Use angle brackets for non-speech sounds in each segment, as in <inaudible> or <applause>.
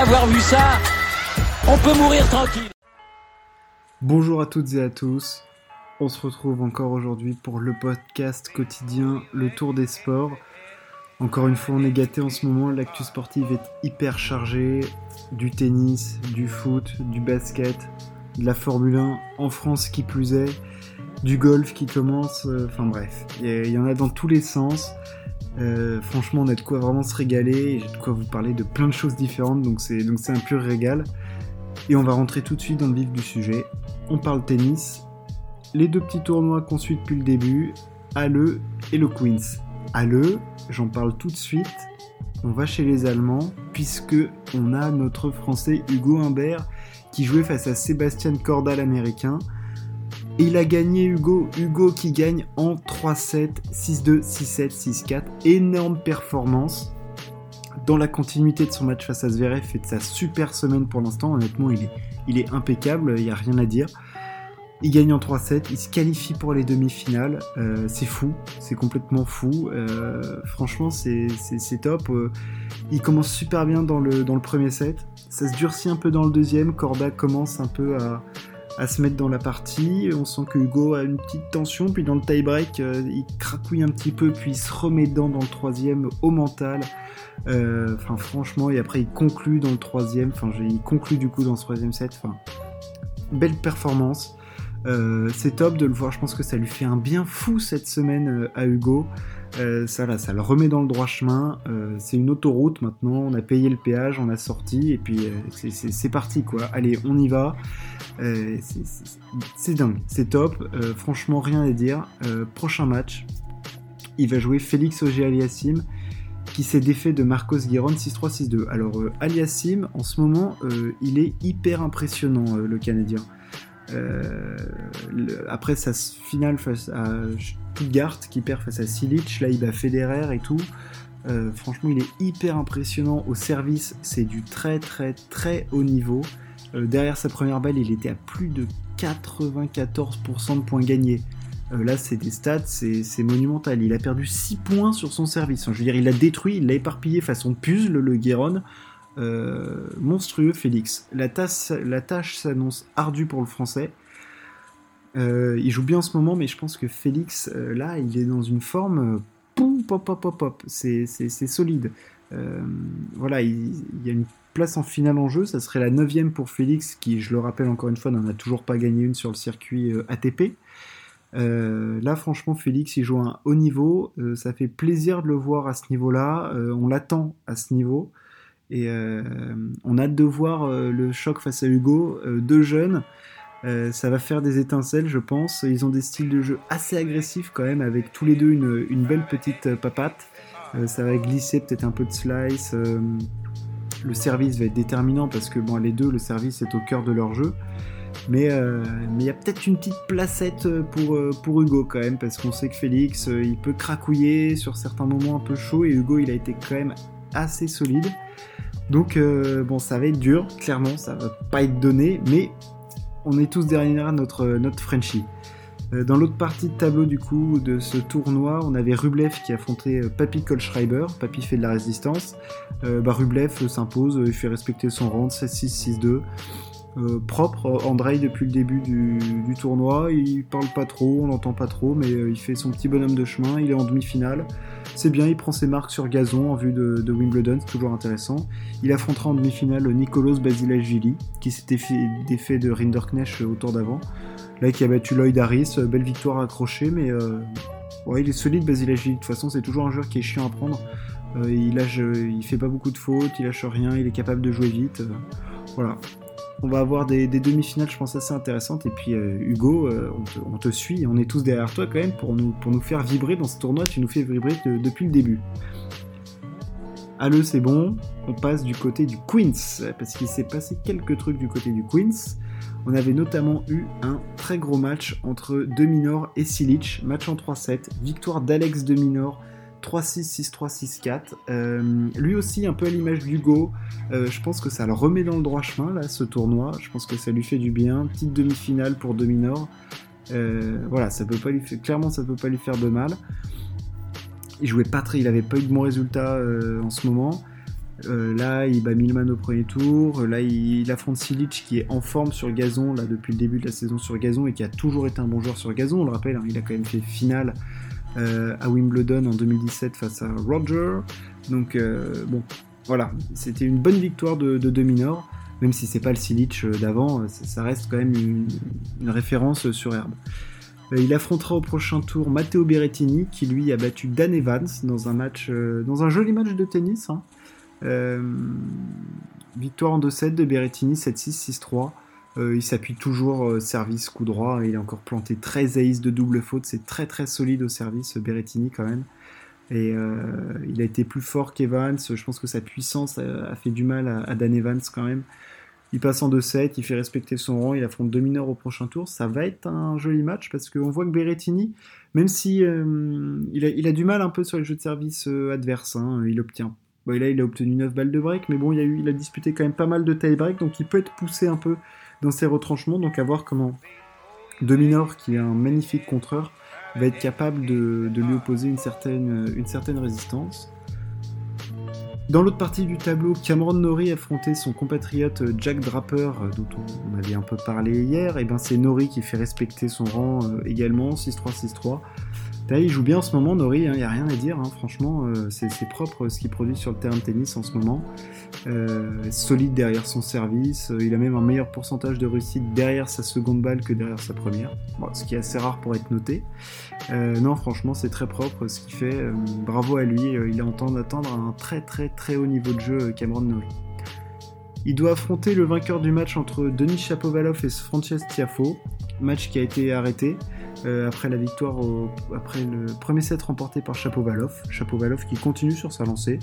avoir vu ça, on peut mourir tranquille. Bonjour à toutes et à tous. On se retrouve encore aujourd'hui pour le podcast quotidien Le Tour des Sports. Encore une fois, on est gâté en ce moment. L'actu sportive est hyper chargée. Du tennis, du foot, du basket, de la Formule 1 en France qui plus est, du golf qui commence. Euh, enfin bref, il y, en a dans tous les sens. Euh, franchement, on a de quoi vraiment se régaler. J'ai de quoi vous parler de plein de choses différentes. Donc c'est donc c'est un pur régal. Et on va rentrer tout de suite dans le vif du sujet. On parle tennis. Les deux petits tournois qu'on suit depuis le début, Halle et le Queens. Halle, j'en parle tout de suite. On va chez les Allemands puisque on a notre Français Hugo Humbert qui jouait face à Sébastien Corda l'américain. Et il a gagné Hugo, Hugo qui gagne en 3-7, 6-2, 6-7, 6-4. Énorme performance dans la continuité de son match face à Zverev et de sa super semaine pour l'instant. Honnêtement, il est, impeccable, il n'y a rien à dire. Il gagne en 3-7, il se qualifie pour les demi-finales. Euh, c'est fou, c'est complètement fou. Euh, franchement, c'est top. Euh, il commence super bien dans le, dans le premier set. Ça se durcit un peu dans le deuxième. Corda commence un peu à, à se mettre dans la partie. On sent que Hugo a une petite tension. Puis dans le tie-break, il cracouille un petit peu. Puis il se remet dedans dans le troisième au mental. Enfin, franchement, et après il conclut dans le troisième. Enfin, il conclut du coup dans ce troisième set. Enfin, belle performance. Euh, c'est top de le voir, je pense que ça lui fait un bien fou cette semaine euh, à Hugo. Euh, ça, ça le remet dans le droit chemin. c'est une autoroute maintenant. On a payé le péage, on a sorti et puis c'est parti quoi. Allez, on y va. c'est dingue, c'est top. franchement, rien à dire. prochain match, il va jouer Félix Auger Aliassim qui s'est défait de Marcos Guiron 6-3, 6-2. Alors, Aliassim, en ce moment, il est hyper impressionnant, le Canadien. Euh, après sa finale face à Stuttgart, qui perd face à Silic, là il bat Federer et tout. Euh, franchement, il est hyper impressionnant au service. C'est du très très très haut niveau. Euh, derrière sa première balle, il était à plus de 94% de points gagnés. là, c'est des stats, c'est monumental. Il a perdu 6 points sur son service. je veux dire, il l'a détruit, il l'a éparpillé façon puzzle, le Guéron. Euh, monstrueux Félix. La, tâche s'annonce ardue pour le français. Euh, il joue bien en ce moment, mais je pense que Félix, euh, là, il est dans une forme. pop, pop, pop, pop. C'est solide. voilà, il, y a une place en finale en jeu. Ça serait la neuvième pour Félix, qui, je le rappelle encore une fois, n'en a toujours pas gagné une sur le circuit ATP. là, franchement, Félix, il joue un haut niveau. ça fait plaisir de le voir à ce niveau-là. on l'attend à ce niveau. Et euh, on a hâte de voir euh, le choc face à Hugo. Euh, deux jeunes, ça va faire des étincelles, je pense. Ils ont des styles de jeu assez agressifs quand même, avec tous les deux une, belle petite papate. ça va glisser peut-être un peu de slice. le service va être déterminant parce que bon, les deux, le service est au cœur de leur jeu. Mais il y a peut-être une petite placette pour, Hugo quand même, parce qu'on sait que Félix, il peut cracouiller sur certains moments un peu chauds, et Hugo, il a été quand même assez solide. Donc euh, bon, ça va être dur, clairement, ça va pas être donné, mais on est tous derrière notre, notre Frenchie. Euh, dans l'autre partie de tableau du coup de ce tournoi, on avait Rublev qui affrontait euh, Papy Kolschreiber. Papy fait de la résistance. bah, Rublev s'impose, il fait respecter son rang 7-6, 6-2. Euh, propre. Andrei, depuis le début du, tournoi, il parle pas trop, on l'entend pas trop, mais il fait son petit bonhomme de chemin, il est en demi-finale. C'est bien, il prend ses marques sur gazon en vue de, Wimbledon, c'est toujours intéressant. Il affrontera en demi-finale Nicolas Basilashvili, qui s'était fait défait de Rinderknecht au tour d'avant. Là, qui a battu Lloyd Harris, euh, belle victoire accrochée, mais ouais, il est solide Basilashvili. De toute façon, c'est toujours un joueur qui est chiant à prendre. il, lâche, il fait pas beaucoup de fautes, il lâche rien, il est capable de jouer vite. voilà, on va avoir des, demi-finales, je pense, assez intéressantes. Et puis, euh, Hugo, euh, on, te, suit on est tous derrière toi quand même pour nous, pour nous faire vibrer dans ce tournoi. Tu nous fais vibrer depuis le début. Allez, c'est bon. On passe du côté du Queens, parce qu'il s'est passé quelques trucs du côté du Queens. On avait notamment eu un très gros match entre Deminor et Silic, match en 3-7, victoire d'Alex Deminor 3-6, 6-3, 6-4. lui aussi, un peu à l'image d'Hugo, euh, je pense que ça le remet dans le droit chemin, là, ce tournoi. Je pense que ça lui fait du bien. Petite demi-finale pour Dominor. Euh, voilà, ça peut pas lui faire, clairement, ça peut pas lui faire de mal. Il jouait pas très, il avait pas eu de bons résultats euh, en ce moment. là, il bat Milman au premier tour. Là, il, affronte Silic qui est en forme sur gazon là depuis le début de la saison sur gazon et qui a toujours été un bon joueur sur gazon. On le rappelle, hein, il a quand même fait finale à Wimbledon en 2017 face à Roger. Donc bon, voilà, c'était une bonne victoire de, de demi-nord même si c'est pas le Silic d'avant, ça reste quand même une, référence sur herbe. Euh, il affrontera au prochain tour Matteo Berrettini, qui lui a battu Dan Evans dans un match, euh, dans un joli match de tennis. Hein. Euh, victoire en 2-7 de Berrettini, 7-6, 6-3. Il s'appuie toujours service coup droit. Il a encore planté 13 aces de double faute. C'est très très solide au service Berrettini quand même. Et il a été plus fort qu'Evans. Je pense que sa puissance a, fait du mal à, Dan Evans quand même. Il passe en 2-7, il fait respecter son rang, il affronte deux mineurs au prochain tour. Ça va être un joli match parce qu'on voit que Berrettini, même si euh, il, a, du mal un peu sur les jeux de service euh, adverses, hein, il obtient. Bon, là, il a obtenu 9 balles de break, mais bon, il a, il a disputé quand même pas mal de tie-break, donc il peut être poussé un peu dans ses retranchements. Donc à voir comment Dominor, qui est un magnifique contreur, va être capable de, lui opposer une certaine, résistance. Dans l'autre partie du tableau, Cameron Nori affrontait son compatriote Jack Draper, euh, dont on avait un peu parlé hier. Et ben c'est Nori qui fait respecter son rang euh, également, 6-3, 6-3 il joue bien en ce moment, Nori, il hein, n'y a rien à dire, hein, franchement, euh, c'est propre ce qu'il produit sur le terrain de tennis en ce moment. Euh, solide derrière son service, euh, il a même un meilleur pourcentage de réussite derrière sa seconde balle que derrière sa première, ce qui est assez rare pour être noté. non, franchement, c'est très propre ce qu'il fait, bravo à lui, il est en train d'atteindre un très très très haut niveau de jeu, Cameron Nori. Il doit affronter le vainqueur du match entre Denis Chapovalov et Frances Tiafo, match qui a été arrêté. Euh, après la victoire, après le premier set remporté par Chapovalov. Chapovalov qui continue sur sa lancée.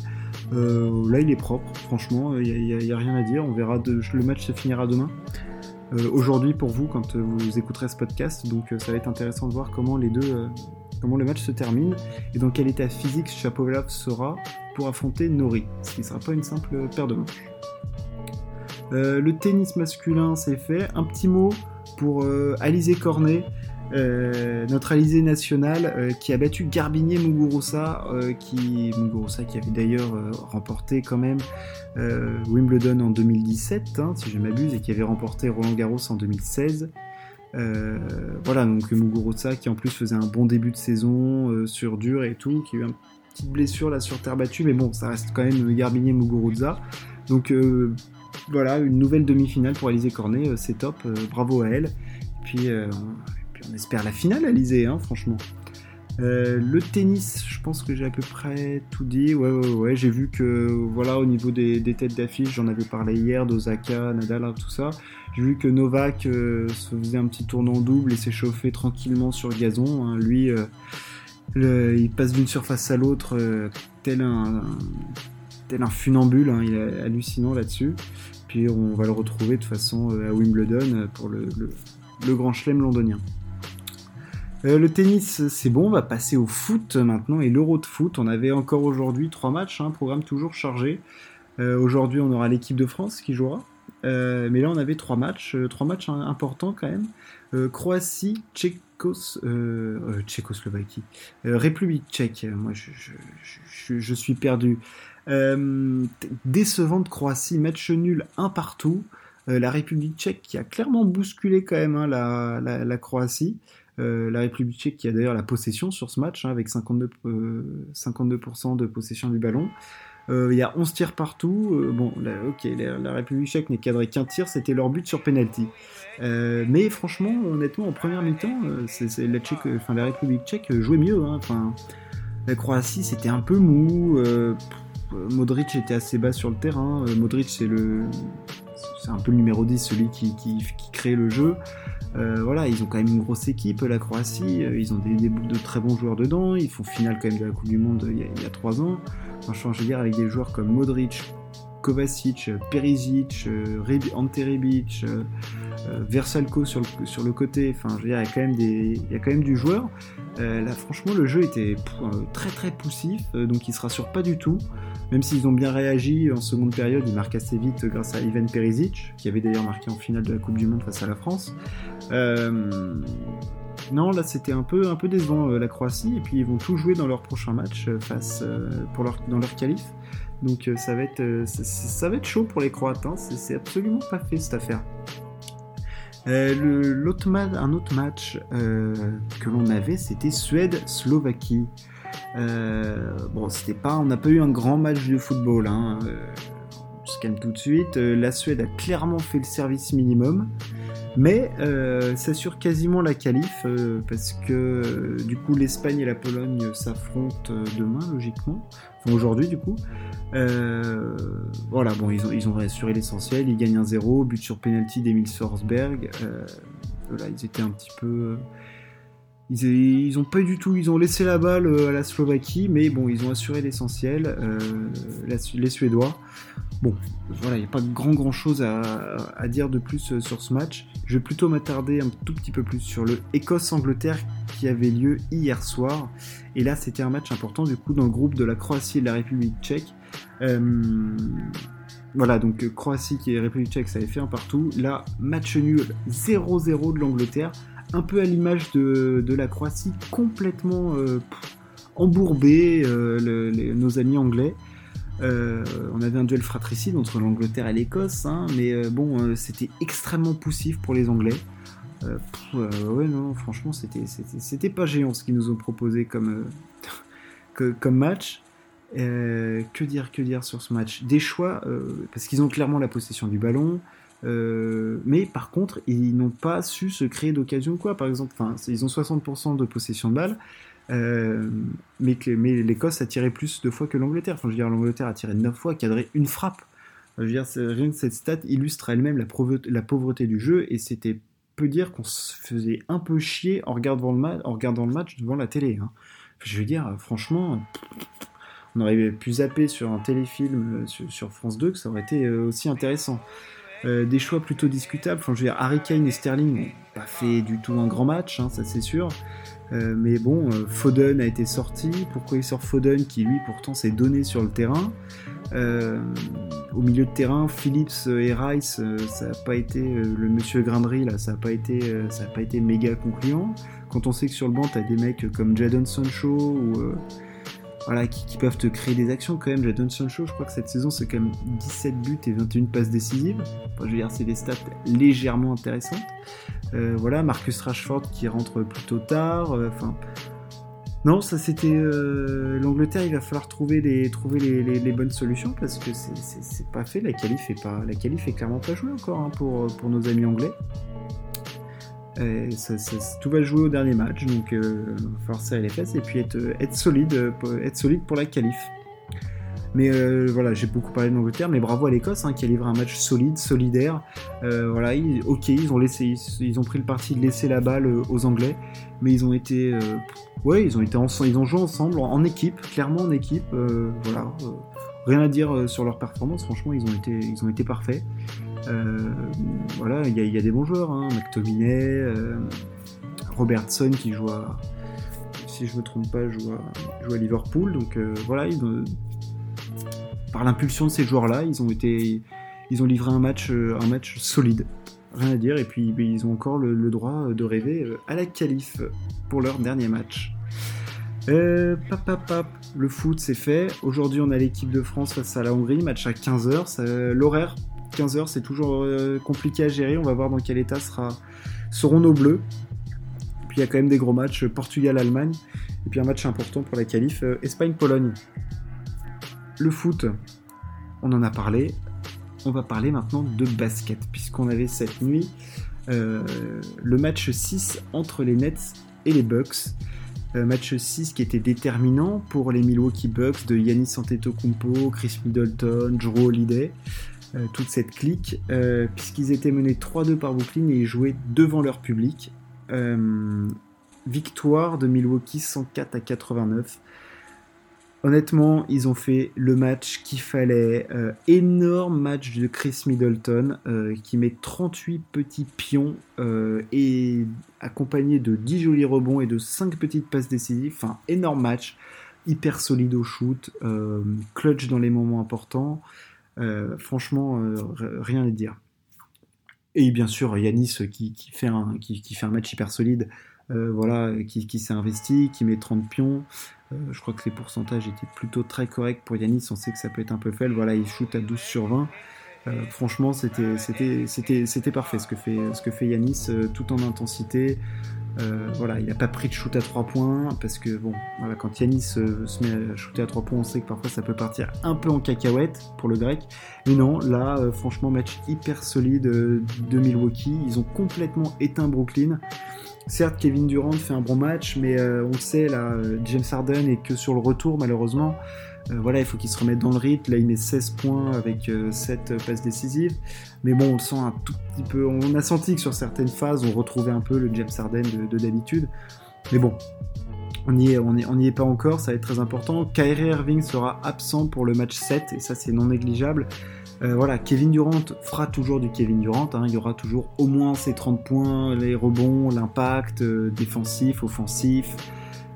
Euh, là, il est propre, franchement, il n'y a, rien à dire. On verra, le match se finira demain. Euh, aujourd'hui pour vous, quand vous écouterez ce podcast, donc ça va être intéressant de voir comment les deux, comment le match se termine et dans quel état physique Chapovalov sera pour affronter Nori, ce qui ne sera pas une simple paire de manches. le tennis masculin, c'est fait. Un petit mot pour Alizé Cornet. Euh, notre Alizé national euh, qui a battu Garbinier Muguruza, euh, qui, Muguruza qui avait d'ailleurs remporté quand même Wimbledon en 2017, hein, si je m'abuse, et qui avait remporté Roland Garros en 2016. voilà, donc Muguruza qui en plus faisait un bon début de saison sur dur et tout, qui a eu une petite blessure là sur terre battue, mais bon, ça reste quand même Garbinier Muguruza. Donc voilà, une nouvelle demi-finale pour Alizé Cornet, c'est top, bravo à elle. Puis on espère la finale, Alizé, hein, franchement. Euh, le tennis, je pense que j'ai à peu près tout dit. Ouais, ouais, ouais. J'ai vu que, voilà, au niveau des, têtes d'affiche, j'en avais parlé hier, d'Osaka, Nadal, hein, tout ça. J'ai vu que Novak euh, se faisait un petit tournant double et s'échauffait tranquillement sur le gazon. Hein. Lui, euh, il passe d'une surface à l'autre tel un, tel un funambule. il est hallucinant là-dessus. Puis on va le retrouver de toute façon à Wimbledon pour le Grand Chelem londonien. Euh, le tennis, c'est bon, on va passer au foot maintenant et l'Euro de foot. On avait encore aujourd'hui trois matchs, un hein, programme toujours chargé. Euh, aujourd'hui, on aura l'équipe de France qui jouera. Euh, mais là, on avait trois matchs, trois matchs importants quand même. Croatie, Tchécos, Tchécoslovaquie, République tchèque. Moi, je, suis perdu. décevante Croatie, match nul un partout. la République tchèque qui a clairement bousculé quand même hein, la, Croatie. Euh, la République tchèque qui a d'ailleurs la possession sur ce match, hein, avec 52%, 52 euh, de possession du ballon. Euh, il y a 11 tirs partout. bon, ok, la, République tchèque n'est cadré qu'un tir, c'était leur but sur penalty. mais franchement, honnêtement, en première mi-temps, la, enfin, la République tchèque jouait mieux. Hein. la Croatie, c'était un peu mou. Modric était assez bas sur le terrain. Modric, c'est le, c'est un peu le numéro 10, celui qui crée le jeu. Euh, voilà, ils ont quand même une grosse équipe, la Croatie. Euh, ils ont des, de très bons joueurs dedans. Ils font finale quand même de la Coupe du Monde euh, il y a, trois ans. Franchement, je veux dire, avec des joueurs comme Modric, Kovacic, Perisic, Ante Rebic, Versalco sur le, sur le côté. Enfin, je veux dire, il y a quand même, des, il y a quand même du joueur. là, franchement, le jeu était très très poussif, donc il se rassure pas du tout. Même s'ils ont bien réagi en seconde période, ils marquent assez vite grâce à Ivan Perisic, qui avait d'ailleurs marqué en finale de la Coupe du Monde face à la France. Euh, non, là c'était un peu, un peu décevant euh, la Croatie, et puis ils vont tout jouer dans leur prochain match euh, face, pour leur, dans leur qualif Donc ça va être, ça, va être chaud pour les Croates. Hein. C'est absolument pas fait cette affaire. un autre match que l'on avait, c'était Suède-Slovaquie. Bon, c'était pas, on n'a pas eu un grand match de football. Hein. on se calme tout de suite. la Suède a clairement fait le service minimum. Mais euh, s'assure quasiment la qualif euh, parce que euh, du coup l'Espagne et la Pologne s'affrontent demain logiquement, enfin aujourd'hui du coup. voilà, bon ils ont, ils ont assuré l'essentiel, ils gagnent un 0, but sur penalty d'Emile Sorsberg. voilà, ils étaient un petit peu... Ils, ont pas du tout, ils ont laissé la balle à la Slovaquie, mais bon, ils ont assuré l'essentiel, les Suédois. Bon, voilà, il n'y a pas grand grand chose à, dire de plus euh, sur ce match. Je vais plutôt m'attarder un tout petit peu plus sur le Écosse-Angleterre qui avait lieu hier soir. Et là, c'était un match important du coup dans le groupe de la Croatie et de la République tchèque. Euh, voilà, donc euh, Croatie et République tchèque, ça avait fait un partout. Là, match nul 0-0 de l'Angleterre. Un peu à l'image de, la Croatie, complètement embourbé, nos amis anglais. Euh, on avait un duel fratricide entre l'Angleterre et l'Écosse, hein, mais euh, bon, euh, c'était extrêmement poussif pour les Anglais. ouais, non, franchement, c'était pas géant ce qu'ils nous ont proposé comme, <laughs> comme match. que dire, que dire sur ce match? Des choix, parce qu'ils ont clairement la possession du ballon, mais par contre, ils n'ont pas su se créer d'occasion quoi. Par exemple, ils ont 60% de possession de balle, euh, mais, l'Écosse a tiré plus de fois que l'Angleterre. Je veux dire, l'Angleterre a tiré 9 fois, cadré une frappe. Je veux dire, rien que cette stat illustre elle-même la, pauvreté du jeu, et c'était peu dire qu'on se faisait un peu chier en regardant le, en regardant le match devant la télé. Hein. je veux dire, franchement, on aurait pu zapper sur un téléfilm euh, sur, France 2 que ça aurait été euh, aussi intéressant. Des choix plutôt discutables. Enfin, je veux dire, Harry Kane et Sterling n'ont pas fait du tout un grand match, hein, ça c'est sûr. Euh, mais bon, euh, Foden a été sorti. Pourquoi il sort Foden qui lui pourtant s'est donné sur le terrain? Euh, Au milieu de terrain, Phillips et Rice, ça n'a pas été le monsieur Grindry là, ça n'a pas été, pas été méga concluant. Quand on sait que sur le banc t'as des mecs comme Jadon Sancho ou voilà, qui, peuvent te créer des actions quand même. Jadon Sancho, je crois que cette saison c'est quand même 17 buts et 21 passes décisives. je veux dire, c'est des stats légèrement intéressantes. Euh, voilà, Marcus Rashford qui rentre plutôt tard. Euh, enfin. non, ça c'était euh, l'Angleterre. Il va falloir trouver les trouver les, bonnes solutions parce que c'est pas fait. La qualif est pas la qualif est clairement pas jouée encore hein, pour pour nos amis anglais. Tout va jouer au dernier match, donc il va falloir les fesses et puis être, solide, être solide pour la qualif. Mais euh, voilà, j'ai beaucoup parlé de l'Angleterre, mais bravo à l'Écosse hein, qui a livré un match solide, solidaire. Euh, voilà, ok, ils ont laissé, ils, ont pris le parti de laisser la balle euh, aux Anglais, mais ils ont été, ouais, ils ont été ils ont joué ensemble en, équipe, clairement en équipe. voilà, rien à dire sur leur performance. Franchement, ils ont été, ils ont été parfaits. Voilà, il y, a des bons joueurs, hein, McTominay, Robertson qui joue à si je me trompe pas, joue à, Liverpool. Donc voilà, ils ont, par l'impulsion de ces joueurs-là, ils ont livré un match, euh, solide. Rien à dire. Et puis ils ont encore le, droit de rêver euh, à la qualif pour leur dernier match. Euh, le foot c'est fait. Aujourd'hui on a l'équipe de France face à la Hongrie, match à 15h. L'horaire, 15h c'est toujours compliqué à gérer. On va voir dans quel état sera, seront nos bleus. Puis il y a quand même des gros matchs, Portugal-Allemagne. Et puis un match important pour la qualif, Espagne-Pologne. Le foot, on en a parlé. On va parler maintenant de basket, puisqu'on avait cette nuit euh, le match 6 entre les Nets et les Bucks. Euh, match 6 qui était déterminant pour les Milwaukee Bucks de Yannis Antetokounmpo, Chris Middleton, Drew Holiday, euh, toute cette clique, puisqu'ils étaient menés 3-2 par Brooklyn et ils jouaient devant leur public. victoire de Milwaukee 104 à 89. Honnêtement, ils ont fait le match qu'il fallait. Euh, énorme match de Chris Middleton euh, qui met 38 petits pions euh, et accompagné de 10 jolis rebonds et de 5 petites passes décisives. Enfin, énorme match. Hyper solide au shoot, clutch dans les moments importants. Franchement, rien à dire. Et bien sûr, Yanis qui, fait un, qui, fait un match hyper solide voilà, qui, s'est investi, qui met 30 pions. je crois que les pourcentages étaient plutôt très corrects pour Yanis. On sait que ça peut être un peu faible. Voilà, il shoot à 12 sur 20. franchement, c'était parfait ce que fait, ce que fait Yanis, tout en intensité, euh, voilà, il n'a pas pris de shoot à 3 points parce que bon, voilà, quand Yanis se, met à shooter à 3 points, on sait que parfois ça peut partir un peu en cacahuète pour le grec. Mais non, là, euh, franchement, match hyper solide euh, de Milwaukee. Ils ont complètement éteint Brooklyn. Certes, Kevin Durant fait un bon match, mais on sait, là, James Harden est que sur le retour, malheureusement. Euh, voilà, il faut qu'il se remette dans le rythme. Là, il met 16 points avec 7 euh, passes décisives. Mais bon, on sent un tout petit peu. On a senti que sur certaines phases, on retrouvait un peu le James Harden de, d'habitude. Mais bon, on n'y est, pas encore, ça va être très important. Kyrie Irving sera absent pour le match 7, et ça c'est non négligeable. Euh, voilà, Kevin Durant fera toujours du Kevin Durant, hein. il y aura toujours au moins ses 30 points, les rebonds, l'impact défensif, offensif,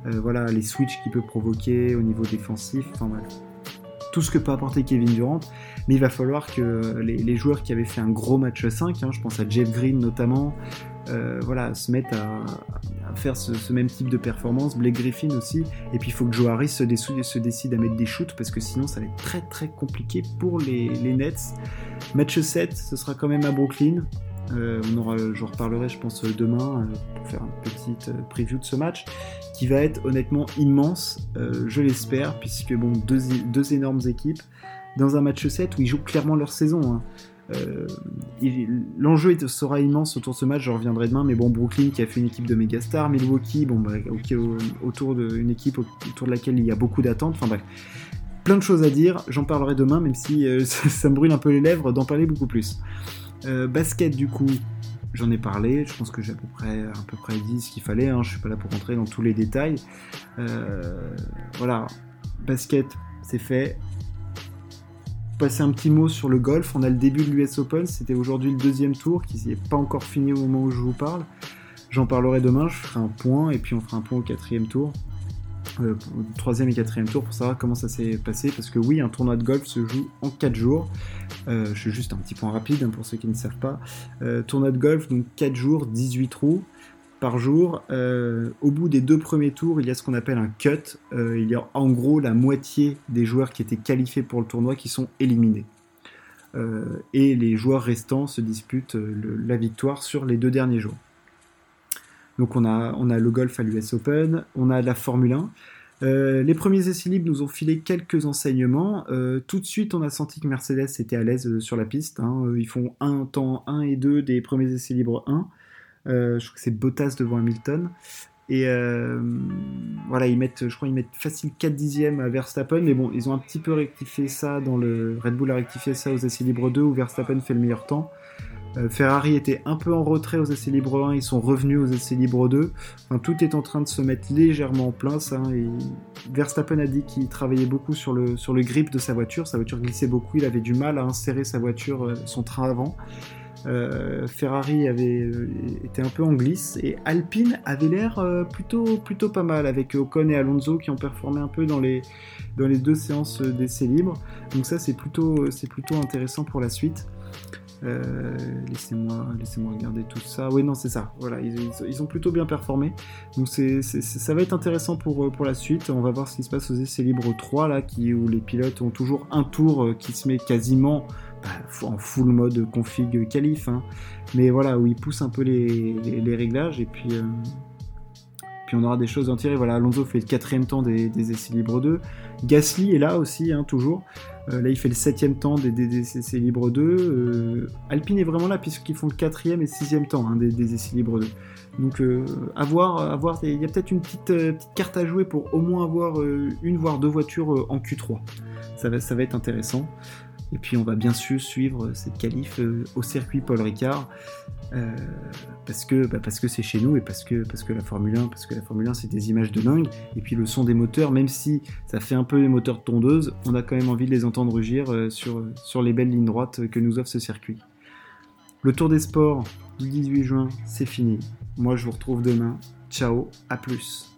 voilà, les switches qu'il peut provoquer au niveau défensif, tout ce que peut apporter Kevin Durant, mais il va falloir que les, joueurs qui avaient fait un gros match 5, hein, je pense à Jeff Green notamment, euh, voilà, se mettent à, faire ce, même type de performance, Blake Griffin aussi, et puis il faut que Joe Harris se, décide à mettre des shoots, parce que sinon ça va être très très compliqué pour les, les Nets. Match 7, ce sera quand même à Brooklyn, euh, on aura, je reparlerai, je pense, demain euh, pour faire une petite euh, preview de ce match qui va être honnêtement immense, je l'espère, puisque bon, deux, énormes équipes dans un match 7 où ils jouent clairement leur saison. Hein. L'enjeu sera immense autour de ce match, je reviendrai demain, mais bon, Brooklyn qui a fait une équipe de méga stars, Milwaukee, bon, bah, autour d'une équipe autour de laquelle il y a beaucoup d'attentes, enfin bref, plein de choses à dire, j'en parlerai demain, même si <laughs> ça me brûle un peu les lèvres d'en parler beaucoup plus. Euh, basket, du coup, j'en ai parlé. Je pense que j'ai à peu près, dit ce qu'il fallait. Hein. Je suis pas là pour rentrer dans tous les détails. Euh, voilà, basket, c'est fait. Passer un petit mot sur le golf. On a le début de l'US Open. C'était aujourd'hui le deuxième tour qui n'est pas encore fini au moment où je vous parle. J'en parlerai demain. Je ferai un point et puis on fera un point au quatrième tour. Euh, troisième et quatrième tour pour savoir comment ça s'est passé parce que oui un tournoi de golf se joue en 4 jours. Euh, je fais juste un petit point rapide hein, pour ceux qui ne savent pas. Euh, tournoi de golf donc 4 jours 18 trous par jour. Au bout des deux premiers tours il y a ce qu'on appelle un cut. Il y a en gros la moitié des joueurs qui étaient qualifiés pour le tournoi qui sont éliminés. Et les joueurs restants se disputent la victoire sur les deux derniers jours donc on a, le golf à l'US Open, on a la Formule 1. Euh, les premiers essais libres nous ont filé quelques enseignements. Euh, tout de suite, on a senti que Mercedes était à l'aise euh, sur la piste. Hein. Ils font un temps 1 et 2 des premiers essais libres 1. je crois que c'est Bottas devant Hamilton. Et voilà, ils mettent, je crois qu'ils mettent facile 4 dixièmes à Verstappen. Mais bon, ils ont un petit peu rectifié ça dans le. Red Bull a rectifié ça aux essais libres 2 où Verstappen fait le meilleur temps. Euh, Ferrari était un peu en retrait aux essais libres 1, ils sont revenus aux essais libres 2. tout est en train de se mettre légèrement en place. Hein, Verstappen a dit qu'il travaillait beaucoup sur le, sur grip de sa voiture. Sa voiture glissait beaucoup, il avait du mal à insérer sa voiture, euh, son train avant. Euh, Ferrari avait un peu en glisse et Alpine avait l'air plutôt, plutôt pas mal avec Ocon et Alonso qui ont performé un peu dans les, dans les deux séances d'essais libres. Donc ça c'est plutôt, c'est plutôt intéressant pour la suite. Euh, laissez-moi, laissez-moi regarder tout ça. Oui, non, c'est ça. Voilà, ils, ont plutôt bien performé. Donc c'est, ça va être intéressant pour, euh, pour la suite. On va voir ce qui se passe aux essais libres 3 là, qui, où les pilotes ont toujours un tour euh, qui se met quasiment bah, en full mode config qualif. Hein. Mais voilà, où ils poussent un peu les, réglages et puis. puis on aura des choses à en tirer. Voilà, Alonso fait le quatrième temps des, des essais libres 2. Gasly est là aussi, hein, toujours. Euh, là, il fait le septième temps des, essais libres 2. Euh, Alpine est vraiment là puisqu'ils font le quatrième et sixième temps hein, des, essais libres 2. Donc, euh, à voir, il y a peut-être une petite, carte à jouer pour au moins avoir une voire deux voitures en Q3. Ça va, ça va être intéressant. Et puis on va bien sûr suivre cette qualif euh, au circuit Paul Ricard euh, parce que bah, parce que c'est chez nous et parce que parce que la Formule 1 parce que la Formule 1 c'est des images de dingue et puis le son des moteurs même si ça fait un peu les moteurs de tondeuse on a quand même envie de les entendre rugir euh, sur sur les belles lignes droites que nous offre ce circuit. Le Tour des Sports du 18 juin c'est fini. Moi je vous retrouve demain. Ciao, à plus.